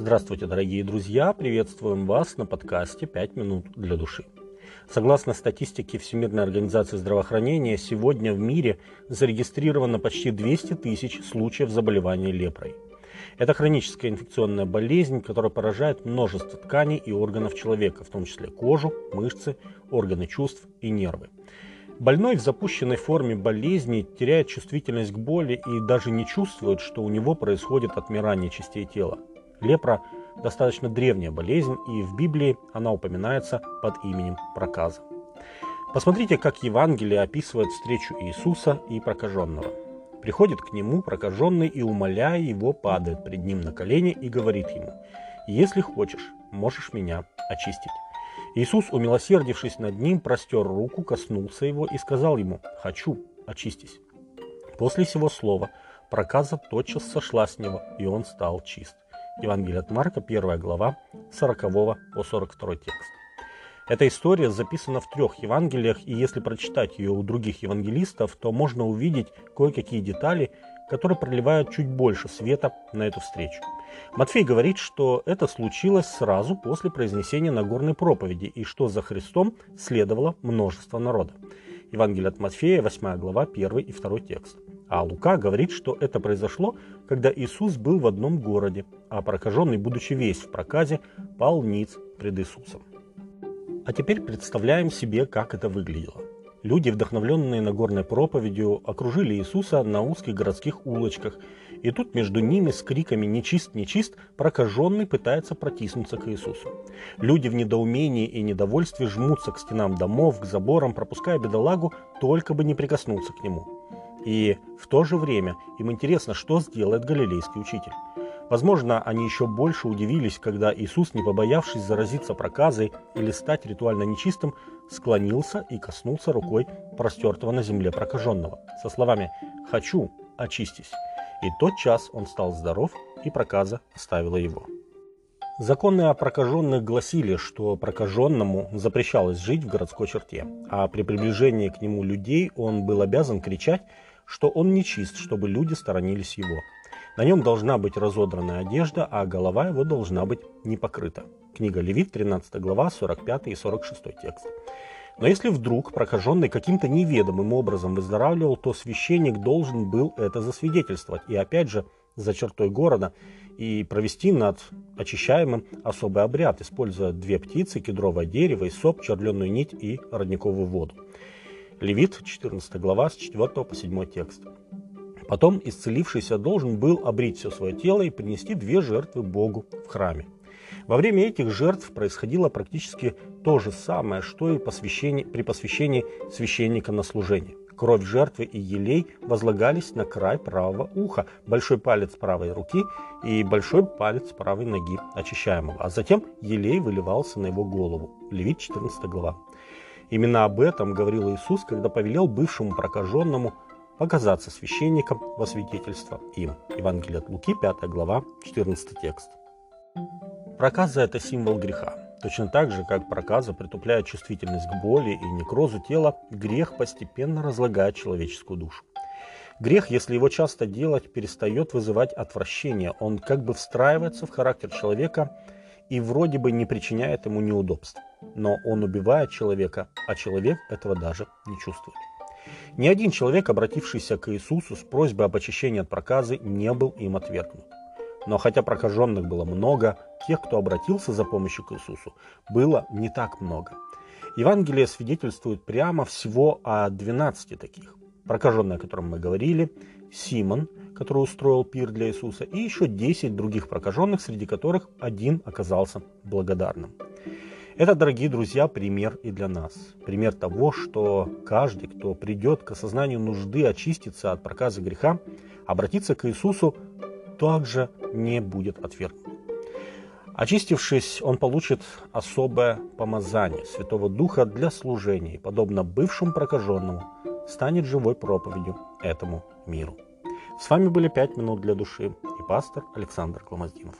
Здравствуйте, дорогие друзья! Приветствуем вас на подкасте «5 минут для души». Согласно статистике Всемирной организации здравоохранения, сегодня в мире зарегистрировано почти 200 тысяч случаев заболевания лепрой. Это хроническая инфекционная болезнь, которая поражает множество тканей и органов человека, в том числе кожу, мышцы, органы чувств и нервы. Больной в запущенной форме болезни теряет чувствительность к боли и даже не чувствует, что у него происходит отмирание частей тела. Лепра – достаточно древняя болезнь, и в Библии она упоминается под именем проказа. Посмотрите, как Евангелие описывает встречу Иисуса и прокаженного. Приходит к нему прокаженный и, умоляя его, падает пред ним на колени и говорит ему, «Если хочешь, можешь меня очистить». Иисус, умилосердившись над ним, простер руку, коснулся его и сказал ему, «Хочу, очистись». После сего слова проказа тотчас сошла с него, и он стал чист. Евангелие от Марка, 1 глава, 40 по 42 текст. Эта история записана в трех Евангелиях, и если прочитать ее у других евангелистов, то можно увидеть кое-какие детали, которые проливают чуть больше света на эту встречу. Матфей говорит, что это случилось сразу после произнесения Нагорной проповеди, и что за Христом следовало множество народа. Евангелие от Матфея, 8 глава, 1 и 2 текст. А Лука говорит, что это произошло, когда Иисус был в одном городе, а прокаженный, будучи весь в проказе, пал ниц пред Иисусом. А теперь представляем себе, как это выглядело. Люди, вдохновленные Нагорной проповедью, окружили Иисуса на узких городских улочках, и тут между ними с криками «Нечист, нечист!» прокаженный пытается протиснуться к Иисусу. Люди в недоумении и недовольстве жмутся к стенам домов, к заборам, пропуская бедолагу, только бы не прикоснуться к нему. И в то же время им интересно, что сделает галилейский учитель. Возможно, они еще больше удивились, когда Иисус, не побоявшись заразиться проказой или стать ритуально нечистым, склонился и коснулся рукой простертого на земле прокаженного со словами «Хочу, очистись». И тот час он стал здоров, и проказа оставила его. Законы о прокаженных гласили, что прокаженному запрещалось жить в городской черте, а при приближении к нему людей он был обязан кричать что он нечист, чтобы люди сторонились его. На нем должна быть разодранная одежда, а голова его должна быть не покрыта. Книга Левит, 13 глава, 45 и 46 текст. Но если вдруг прокаженный каким-то неведомым образом выздоравливал, то священник должен был это засвидетельствовать. И опять же, за чертой города и провести над очищаемым особый обряд, используя две птицы, кедровое дерево, и соп, черленую нить и родниковую воду. Левит, 14 глава, с 4 по 7 текст. Потом исцелившийся должен был обрить все свое тело и принести две жертвы Богу в храме. Во время этих жертв происходило практически то же самое, что и посвящении, при посвящении священника на служение. Кровь жертвы и елей возлагались на край правого уха, большой палец правой руки и большой палец правой ноги очищаемого, а затем елей выливался на его голову. Левит 14 глава. Именно об этом говорил Иисус, когда повелел бывшему прокаженному показаться священником во свидетельство им. Евангелие от Луки, 5 глава, 14 текст. Проказа – это символ греха. Точно так же, как проказа притупляет чувствительность к боли и некрозу тела, грех постепенно разлагает человеческую душу. Грех, если его часто делать, перестает вызывать отвращение. Он как бы встраивается в характер человека и вроде бы не причиняет ему неудобств но он убивает человека, а человек этого даже не чувствует. Ни один человек, обратившийся к Иисусу с просьбой об очищении от проказы, не был им отвергнут. Но хотя прокаженных было много, тех, кто обратился за помощью к Иисусу, было не так много. Евангелие свидетельствует прямо всего о 12 таких. Прокаженный, о котором мы говорили, Симон, который устроил пир для Иисуса, и еще 10 других прокаженных, среди которых один оказался благодарным. Это, дорогие друзья, пример и для нас. Пример того, что каждый, кто придет к осознанию нужды очиститься от проказа греха, обратиться к Иисусу, также не будет отвергнут. Очистившись, он получит особое помазание Святого Духа для служения подобно бывшему прокаженному, станет живой проповедью этому миру. С вами были «Пять минут для души» и пастор Александр Кломоздинов.